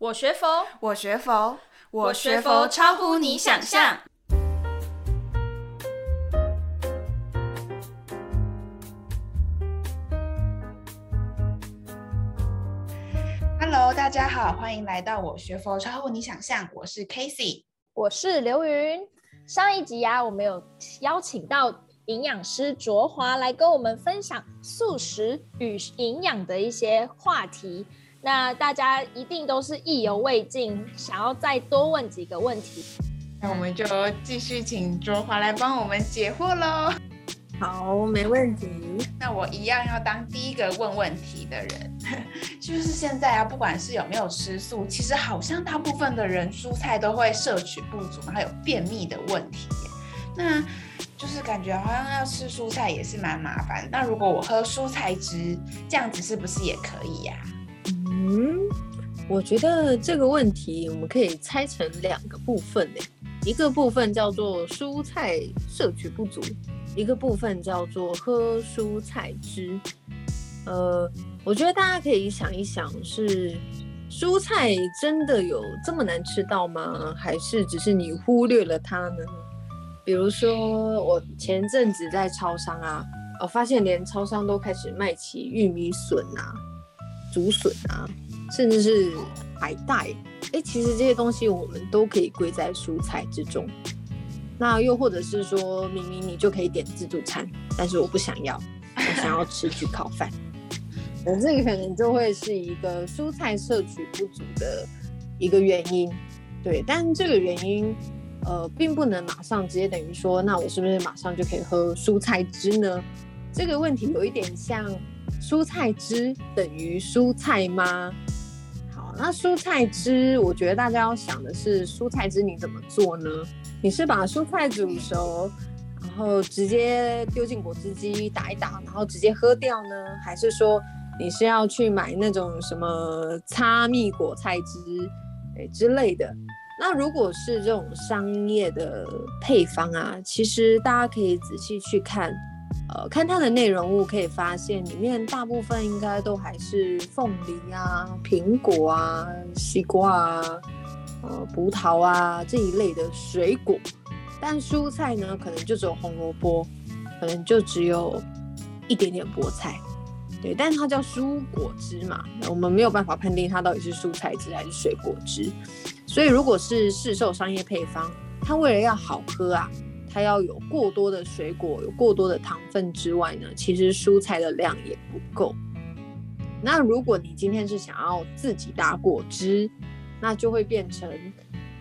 我学佛，我学佛，我学佛超乎你想象。Hello，大家好，欢迎来到我学佛超乎你想象。我是 Casey，我是刘云。上一集啊，我们有邀请到营养师卓华来跟我们分享素食与营养的一些话题。那大家一定都是意犹未尽，想要再多问几个问题。那我们就继续请卓华来帮我们解惑喽。好，没问题。那我一样要当第一个问问题的人。就是现在啊，不管是有没有吃素，其实好像大部分的人蔬菜都会摄取不足，然后有便秘的问题。那就是感觉好像要吃蔬菜也是蛮麻烦。那如果我喝蔬菜汁，这样子是不是也可以呀？嗯，我觉得这个问题我们可以拆成两个部分呢，一个部分叫做蔬菜摄取不足，一个部分叫做喝蔬菜汁。呃，我觉得大家可以想一想，是蔬菜真的有这么难吃到吗？还是只是你忽略了它呢？比如说，我前阵子在超商啊，我发现连超商都开始卖起玉米笋啊。竹笋啊，甚至是海带，哎，其实这些东西我们都可以归在蔬菜之中。那又或者是说，明明你就可以点自助餐，但是我不想要，我想要吃焗烤饭，那这个可能就会是一个蔬菜摄取不足的一个原因。对，但这个原因，呃，并不能马上直接等于说，那我是不是马上就可以喝蔬菜汁呢？这个问题有一点像。蔬菜汁等于蔬菜吗？好，那蔬菜汁，我觉得大家要想的是，蔬菜汁你怎么做呢？你是把蔬菜煮熟，然后直接丢进果汁机打一打，然后直接喝掉呢？还是说你是要去买那种什么擦蜜果菜汁，诶之类的？那如果是这种商业的配方啊，其实大家可以仔细去看。呃，看它的内容物可以发现，里面大部分应该都还是凤梨啊、苹果啊、西瓜啊、呃、葡萄啊这一类的水果，但蔬菜呢，可能就只有红萝卜，可能就只有一点点菠菜，对，但是它叫蔬果汁嘛，我们没有办法判定它到底是蔬菜汁还是水果汁，所以如果是市售商业配方，它为了要好喝啊。它要有过多的水果，有过多的糖分之外呢，其实蔬菜的量也不够。那如果你今天是想要自己打果汁，那就会变成，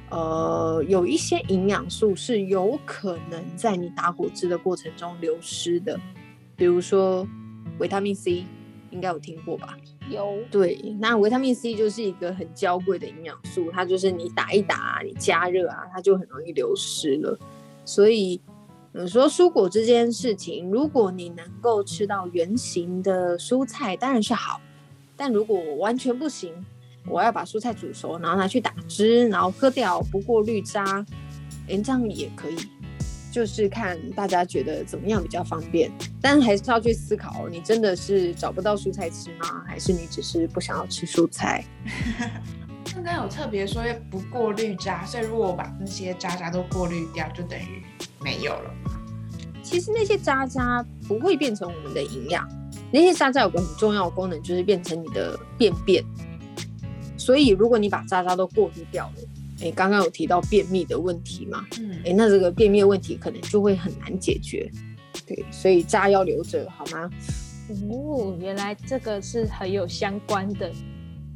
呃，有一些营养素是有可能在你打果汁的过程中流失的，比如说维他命 C，应该有听过吧？有。对，那维他命 C 就是一个很娇贵的营养素，它就是你打一打，你加热啊，它就很容易流失了。所以，你说蔬果这件事情，如果你能够吃到原型的蔬菜，当然是好。但如果完全不行，我要把蔬菜煮熟，然后拿去打汁，然后喝掉，不过滤渣，连这样也可以。就是看大家觉得怎么样比较方便。但还是要去思考，你真的是找不到蔬菜吃吗？还是你只是不想要吃蔬菜？刚刚有特别说不过滤渣，所以如果我把那些渣渣都过滤掉，就等于没有了。其实那些渣渣不会变成我们的营养，那些渣渣有个很重要的功能，就是变成你的便便。所以如果你把渣渣都过滤掉了，哎，刚刚有提到便秘的问题嘛？嗯，哎，那这个便秘的问题可能就会很难解决。对，所以渣要留着好吗？哦，原来这个是很有相关的。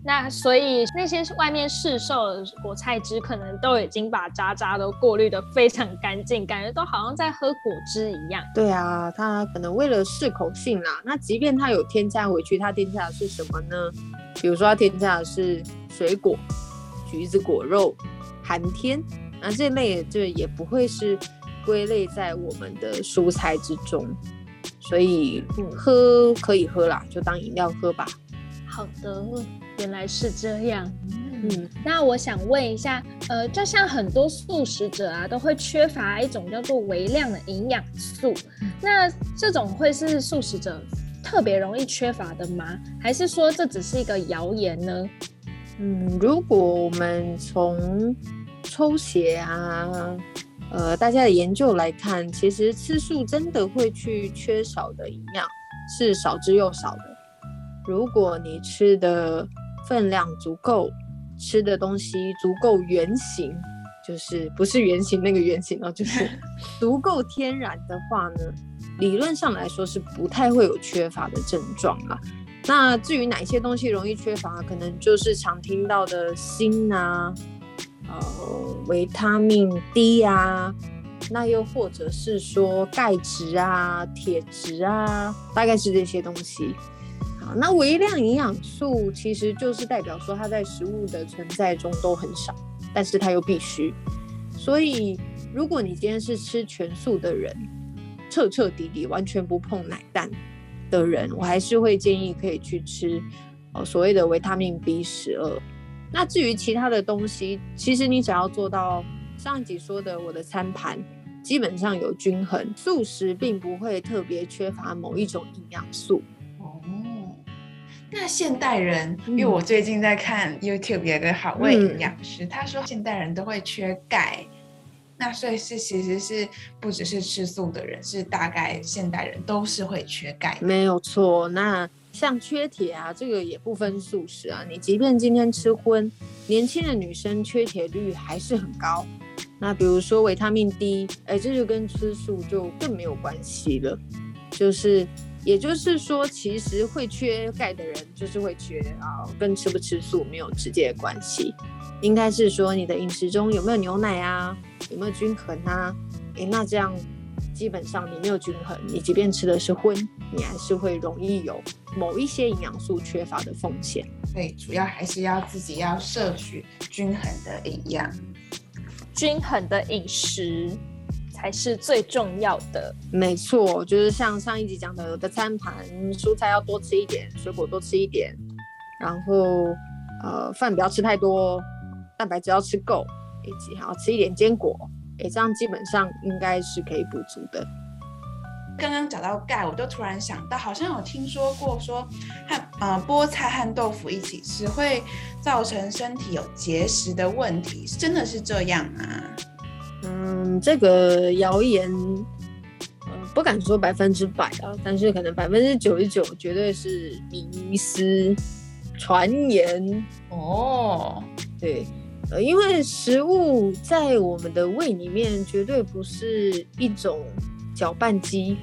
那所以那些外面市售的果菜汁，可能都已经把渣渣都过滤的非常干净，感觉都好像在喝果汁一样。对啊，它可能为了适口性啦。那即便它有添加回去，它添加的是什么呢？比如说它添加的是水果、橘子果肉、寒天，那这类就也不会是归类在我们的蔬菜之中。所以喝可以喝啦，就当饮料喝吧。好的。原来是这样，嗯，那我想问一下，呃，就像很多素食者啊，都会缺乏一种叫做微量的营养素，那这种会是素食者特别容易缺乏的吗？还是说这只是一个谣言呢？嗯，如果我们从抽血啊，呃，大家的研究来看，其实吃素真的会去缺少的营养是少之又少的。如果你吃的分量足够，吃的东西足够圆形，就是不是圆形那个圆形哦，就是 足够天然的话呢，理论上来说是不太会有缺乏的症状啊。那至于哪些东西容易缺乏，可能就是常听到的锌啊，呃，维他命 D 啊，那又或者是说钙质啊、铁质啊，大概是这些东西。好，那微量营养素其实就是代表说它在食物的存在中都很少，但是它又必须。所以如果你今天是吃全素的人，彻彻底底完全不碰奶蛋的人，我还是会建议可以去吃，哦，所谓的维他命 B 十二。那至于其他的东西，其实你只要做到上一集说的，我的餐盘基本上有均衡，素食并不会特别缺乏某一种营养素。哦，那现代人，因为我最近在看 YouTube 有个好味营养师，嗯、他说现代人都会缺钙。那所以是其实是不只是吃素的人，是大概现代人都是会缺钙。没有错。那像缺铁啊，这个也不分素食啊。你即便今天吃荤，年轻的女生缺铁率还是很高。那比如说维他命 D，哎，这就跟吃素就更没有关系了。就是，也就是说，其实会缺钙的人就是会缺啊，跟吃不吃素没有直接的关系。应该是说你的饮食中有没有牛奶啊？有没有均衡啊？诶，那这样基本上你没有均衡，你即便吃的是荤，你还是会容易有某一些营养素缺乏的风险。对，主要还是要自己要摄取均衡的营养，均衡的饮食才是最重要的。没错，就是像上一集讲的，有的餐盘蔬菜要多吃一点，水果多吃一点，然后呃饭不要吃太多。蛋白质要吃够，以及还要吃一点坚果，哎，这样基本上应该是可以补足的。刚刚讲到钙，我就突然想到，好像有听说过说和呃菠菜和豆腐一起吃会造成身体有结石的问题，真的是这样啊？嗯，这个谣言，呃，不敢说百分之百啊，但是可能百分之九十九绝对是迷思传言哦。对。呃，因为食物在我们的胃里面绝对不是一种搅拌机，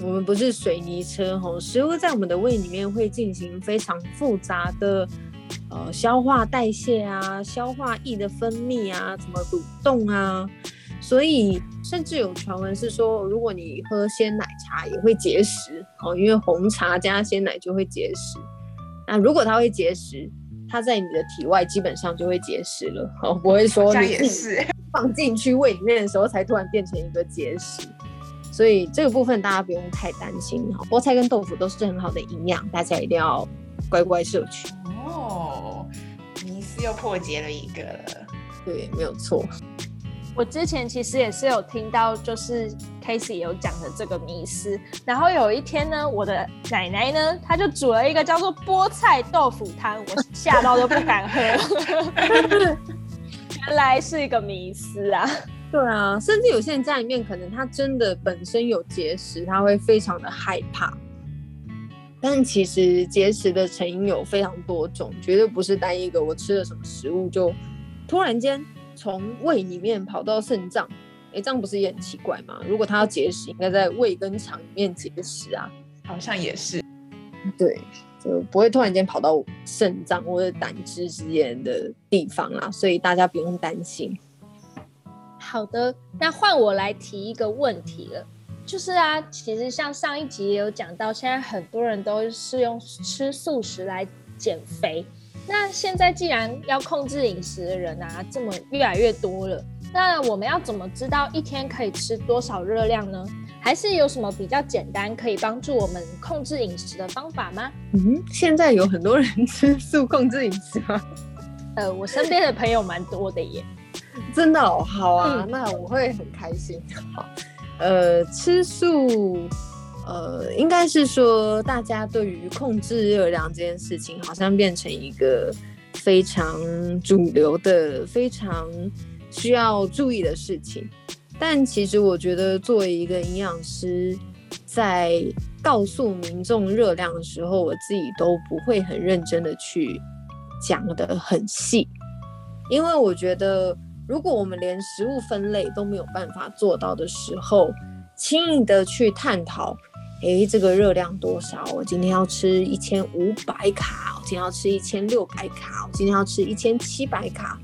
我们不是水泥车吼。食物在我们的胃里面会进行非常复杂的呃消化代谢啊，消化液的分泌啊，怎么蠕动啊，所以甚至有传闻是说，如果你喝鲜奶茶也会结石哦，因为红茶加鲜奶就会结石。那如果它会结石，它在你的体外基本上就会结石了，哦，不会说你放进去胃里面的时候才突然变成一个结石，所以这个部分大家不用太担心哈。菠菜跟豆腐都是很好的营养，大家一定要乖乖摄取。又破解了一个了，对，没有错。我之前其实也是有听到，就是 Casey 有讲的这个迷思。然后有一天呢，我的奶奶呢，她就煮了一个叫做菠菜豆腐汤，我吓到都不敢喝。原来是一个迷思啊！对啊，甚至有些人家里面可能他真的本身有结石，他会非常的害怕。但其实结石的成因有非常多种，绝对不是单一个。我吃了什么食物就突然间。从胃里面跑到肾脏，哎，这样不是也很奇怪吗？如果他要结石，应该在胃跟肠里面结石啊，好像也是。对，就不会突然间跑到肾脏或者胆汁之间的地方啦，所以大家不用担心。好的，那换我来提一个问题了，就是啊，其实像上一集也有讲到，现在很多人都是用吃素食来减肥。那现在既然要控制饮食的人啊，这么越来越多了，那我们要怎么知道一天可以吃多少热量呢？还是有什么比较简单可以帮助我们控制饮食的方法吗？嗯，现在有很多人吃素控制饮食吗？呃，我身边的朋友蛮多的耶。真的哦，好啊，嗯，那我会很开心。好，呃，吃素。呃，应该是说，大家对于控制热量这件事情，好像变成一个非常主流的、非常需要注意的事情。但其实我觉得，作为一个营养师，在告诉民众热量的时候，我自己都不会很认真的去讲得很细，因为我觉得，如果我们连食物分类都没有办法做到的时候，轻易的去探讨，诶，这个热量多少？我今天要吃一千五百卡，我今天要吃一千六百卡，我今天要吃一千七百卡。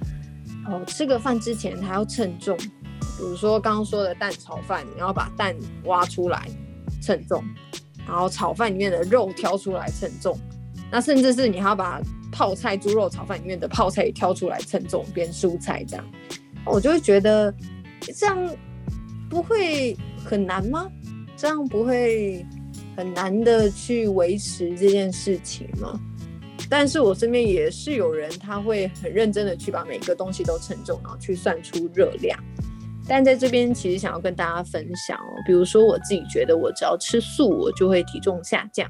哦，吃个饭之前还要称重，比如说刚刚说的蛋炒饭，你要把蛋挖出来称重，然后炒饭里面的肉挑出来称重，那甚至是你还要把泡菜猪肉炒饭里面的泡菜也挑出来称重，变蔬菜这样，我就会觉得这样不会很难吗？这样不会很难的去维持这件事情吗？但是我身边也是有人，他会很认真的去把每个东西都称重，然后去算出热量。但在这边其实想要跟大家分享哦，比如说我自己觉得我只要吃素，我就会体重下降。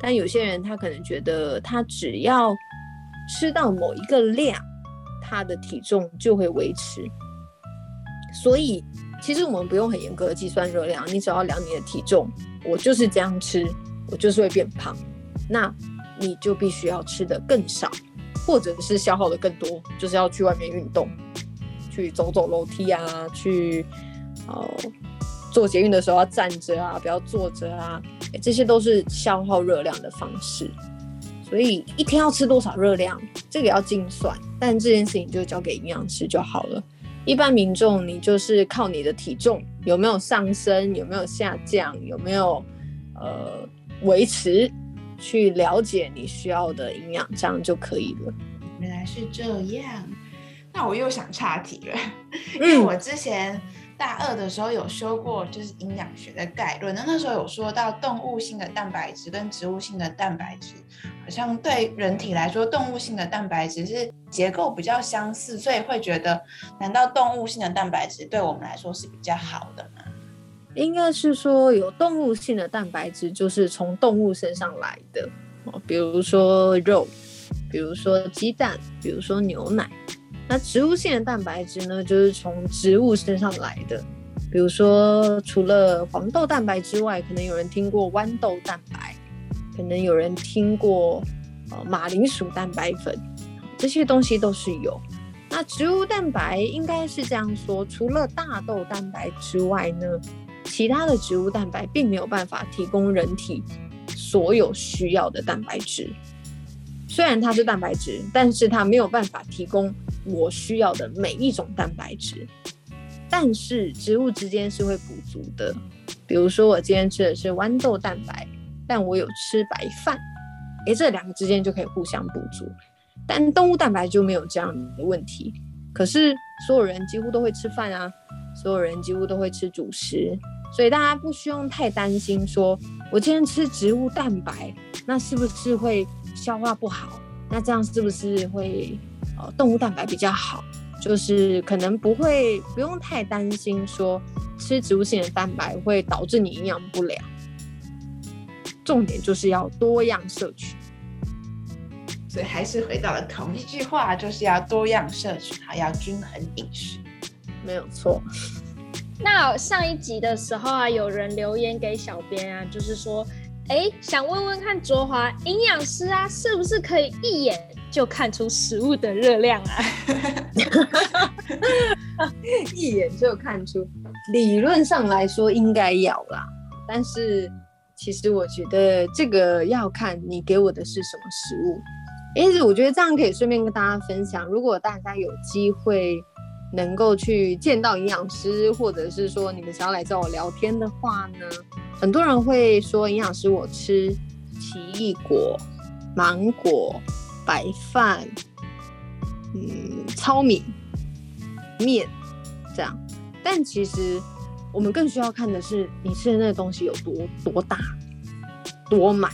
但有些人他可能觉得他只要吃到某一个量，他的体重就会维持。所以其实我们不用很严格的计算热量，你只要量你的体重，我就是这样吃，我就是会变胖。那你就必须要吃得更少，或者是消耗的更多，就是要去外面运动。去走走楼梯啊，去哦，坐捷运的时候要站着啊，不要坐着啊，这些都是消耗热量的方式。所以一天要吃多少热量，这个要精算，但这件事情就交给营养师就好了。一般民众，你就是靠你的体重有没有上升，有没有下降，有没有呃维持，去了解你需要的营养，这样就可以了。原来是这样。那我又想岔题了，因为我之前大二的时候有修过，就是营养学的概论。那那时候有说到动物性的蛋白质跟植物性的蛋白质，好像对人体来说，动物性的蛋白质是结构比较相似，所以会觉得，难道动物性的蛋白质对我们来说是比较好的吗？应该是说，有动物性的蛋白质就是从动物身上来的，比如说肉，比如说鸡蛋，比如说牛奶。那植物性的蛋白质呢，就是从植物身上来的，比如说除了黄豆蛋白之外，可能有人听过豌豆蛋白，可能有人听过呃马铃薯蛋白粉，这些东西都是有。那植物蛋白应该是这样说，除了大豆蛋白之外呢，其他的植物蛋白并没有办法提供人体所有需要的蛋白质。虽然它是蛋白质，但是它没有办法提供我需要的每一种蛋白质。但是植物之间是会补足的。比如说我今天吃的是豌豆蛋白，但我有吃白饭，诶，这两个之间就可以互相补足。但动物蛋白就没有这样的问题。可是所有人几乎都会吃饭啊，所有人几乎都会吃主食，所以大家不需要太担心说，说我今天吃植物蛋白，那是不是会？消化不好，那这样是不是会呃动物蛋白比较好？就是可能不会不用太担心说吃植物性的蛋白会导致你营养不良。重点就是要多样摄取，所以还是回到了同一句话，就是要多样摄取，还要均衡饮食，没有错。那上一集的时候啊，有人留言给小编啊，就是说。哎，想问问看卓华营养师啊，是不是可以一眼就看出食物的热量啊？一眼就看出，理论上来说应该要啦。但是其实我觉得这个要看你给我的是什么食物。因此，我觉得这样可以顺便跟大家分享，如果大家有机会能够去见到营养师，或者是说你们想要来找我聊天的话呢？很多人会说，营养师，我吃奇异果、芒果、白饭、嗯，糙米面这样。但其实我们更需要看的是，你吃的那个东西有多多大、多满。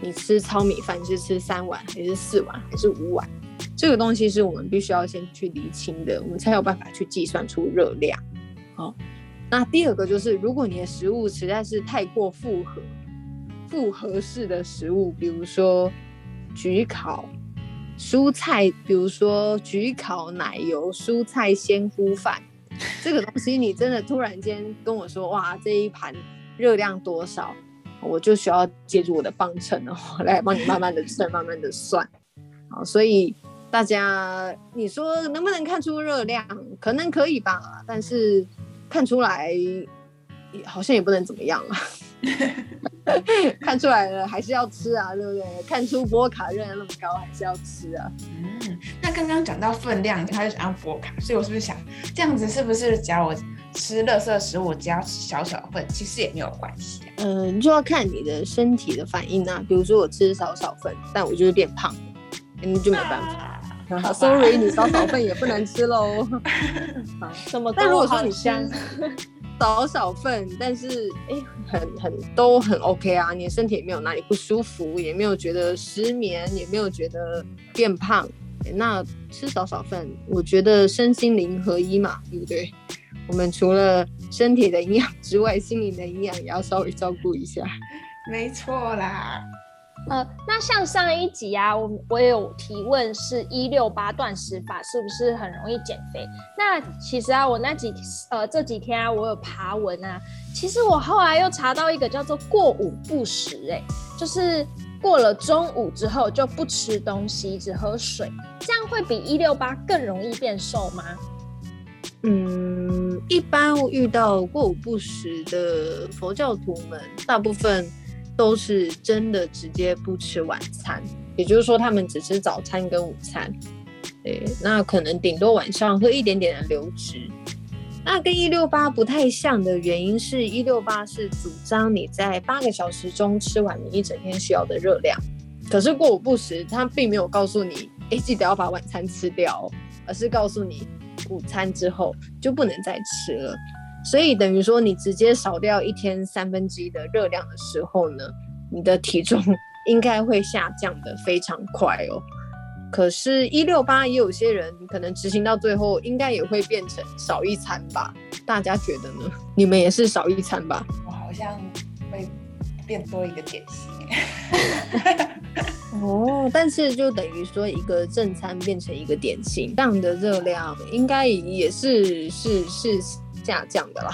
你吃糙米饭，是吃三碗还是四碗还是五碗？这个东西是我们必须要先去厘清的，我们才有办法去计算出热量。好。那第二个就是，如果你的食物实在是太过复合、复合式的食物，比如说焗烤、蔬菜，比如说焗烤奶油蔬菜鲜菇饭，这个东西你真的突然间跟我说，哇，这一盘热量多少，我就需要借助我的方程哦，来帮你慢慢的算，慢慢的算。好，所以大家你说能不能看出热量？可能可以吧，但是看出来好像也不能怎么样啊。看出来了，还是要吃啊，对不对？看出波卡热量那么高，还是要吃啊。嗯，那刚刚讲到分量，他就想要波卡，所以我是不是想这样子？是不是只要我吃垃圾食物，只要吃小小份，其实也没有关系啊？嗯，就要看你的身体的反应啊。比如说我吃少少份，但我就是变胖，嗯就没办法。啊、Sorry，你少少份也不能吃喽。好，什么？但如果说你香。少少份，但是哎、很很都很 OK 啊，你身体也没有哪里不舒服，也没有觉得失眠，也没有觉得变胖，那吃少少份，我觉得身心灵合一嘛，对不对？我们除了身体的营养之外，心灵的营养也要稍微照顾一下。没错啦。呃，那像上一集啊，我我有提问，是一六八断食法是不是很容易减肥？那其实啊，我那几呃这几天啊，我有爬文啊，其实我后来又查到一个叫做过午不食，哎，就是过了中午之后就不吃东西，只喝水，这样会比一六八更容易变瘦吗？嗯，一般遇到过午不食的佛教徒们，大部分。都是真的直接不吃晚餐，也就是说他们只吃早餐跟午餐，对，那可能顶多晚上喝一点点的流质。那跟一六八不太像的原因是一六八是主张你在八个小时中吃完你一整天需要的热量，可是过午不食，他并没有告诉你，哎，记得要把晚餐吃掉，而是告诉你午餐之后就不能再吃了。所以等于说，你直接少掉一天三分之一的热量的时候呢，你的体重应该会下降的非常快哦。可是，一六八也有些人可能执行到最后，应该也会变成少一餐吧？大家觉得呢？你们也是少一餐吧？我好像会变多一个点心。哦，但是就等于说，一个正餐变成一个点心，这样的热量应该也是是是。是下降的啦，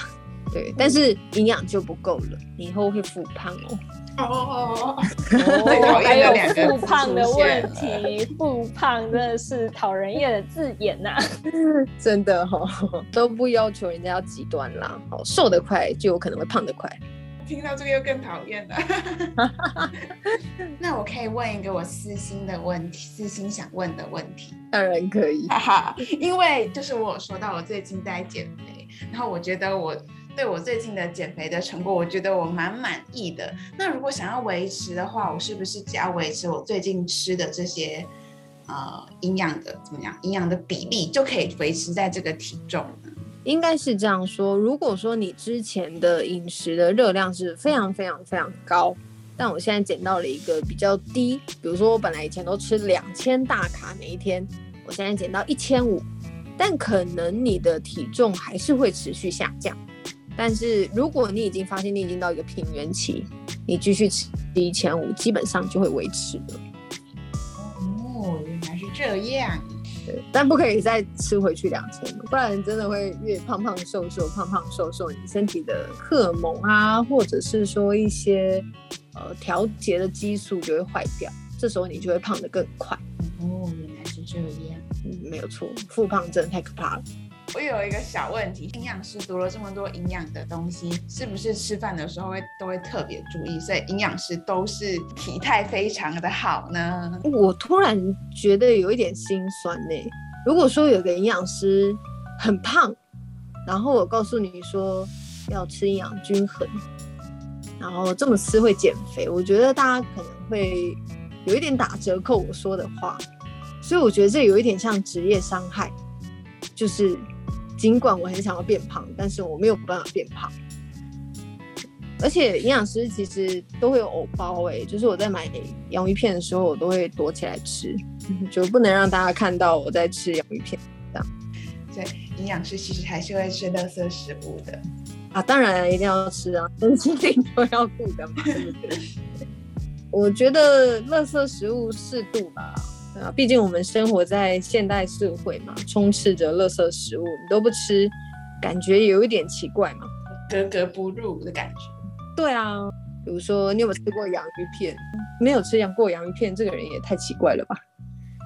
对，但是营养就不够了，以后会复胖哦。哦，还有复胖的问题，复胖真的是讨人厌的字眼呐、啊，真的哈、哦，都不要求人家要极端啦，好，瘦得快就有可能会胖得快。听到这个又更讨厌了。那我可以问一个我私心的问题，私心想问的问题。当然可以，哈哈，因为就是我有说到我最近在减肥，然后我觉得我对我最近的减肥的成果，我觉得我蛮满意的。那如果想要维持的话，我是不是只要维持我最近吃的这些呃营养的怎么样，营养的比例就可以维持在这个体重呢？应该是这样说，如果说你之前的饮食的热量是非常非常非常高，但我现在减到了一个比较低，比如说我本来以前都吃两千大卡每一天，我现在减到一千五，但可能你的体重还是会持续下降。但是如果你已经发现你已经到一个平原期，你继续吃一千五，基本上就会维持了。哦，原来是这样。对，但不可以再吃回去两千，不然真的会越胖胖瘦瘦，胖胖瘦瘦，你身体的荷尔蒙啊，或者是说一些呃调节的激素就会坏掉，这时候你就会胖得更快。哦，原来是这样，嗯，没有错，复胖真的太可怕了。我有一个小问题，营养师读了这么多营养的东西，是不是吃饭的时候会都会特别注意？所以营养师都是体态非常的好呢？我突然觉得有一点心酸呢。如果说有个营养师很胖，然后我告诉你说要吃营养均衡，然后这么吃会减肥，我觉得大家可能会有一点打折扣我说的话，所以我觉得这有一点像职业伤害，就是。尽管我很想要变胖，但是我没有办法变胖。而且营养师其实都会有藕包哎，就是我在买洋芋片的时候，我都会躲起来吃，就不能让大家看到我在吃洋芋片这样。所以营养师其实还是会吃垃圾食物的啊，当然一定要吃啊，身体都要顾的嘛，对不对？我觉得垃圾食物适度吧，啊，毕竟我们生活在现代社会嘛，充斥着垃圾食物，你都不吃，感觉有一点奇怪嘛，格格不入的感觉。对啊，比如说你有没有吃过洋芋片？没有吃过洋芋片，这个人也太奇怪了吧？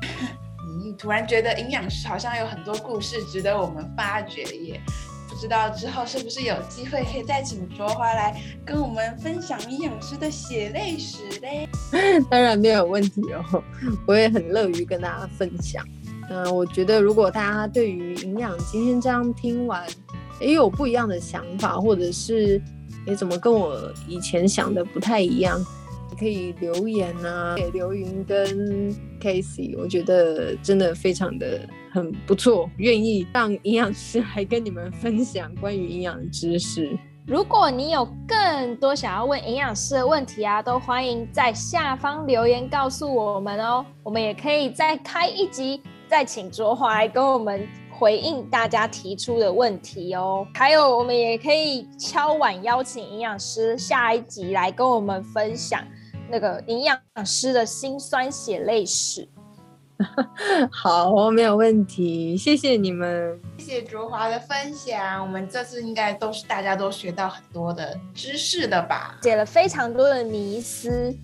你突然觉得营养师好像有很多故事值得我们发掘耶。不知道之后是不是有机会可以再请卓华来跟我们分享营养师的血泪史嘞？当然没有问题哦，我也很乐于跟大家分享。嗯、我觉得如果大家对于营养今天这样听完，也有不一样的想法，或者是也怎么跟我以前想的不太一样，你可以留言啊，给刘云跟 Casey，我觉得真的非常的。很不错，愿意让营养师来跟你们分享关于营养知识。如果你有更多想要问营养师的问题啊，都欢迎在下方留言告诉我们哦。我们也可以再开一集，再请卓华来跟我们回应大家提出的问题哦。还有，我们也可以敲碗邀请营养师下一集来跟我们分享那个营养师的辛酸血泪史。好，没有问题，谢谢你们，谢谢卓华的分享。我们这次应该都是大家都学到很多的知识的吧？解了非常多的迷思，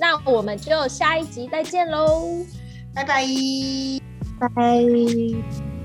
那我们就下一集再见喽，拜拜，拜拜。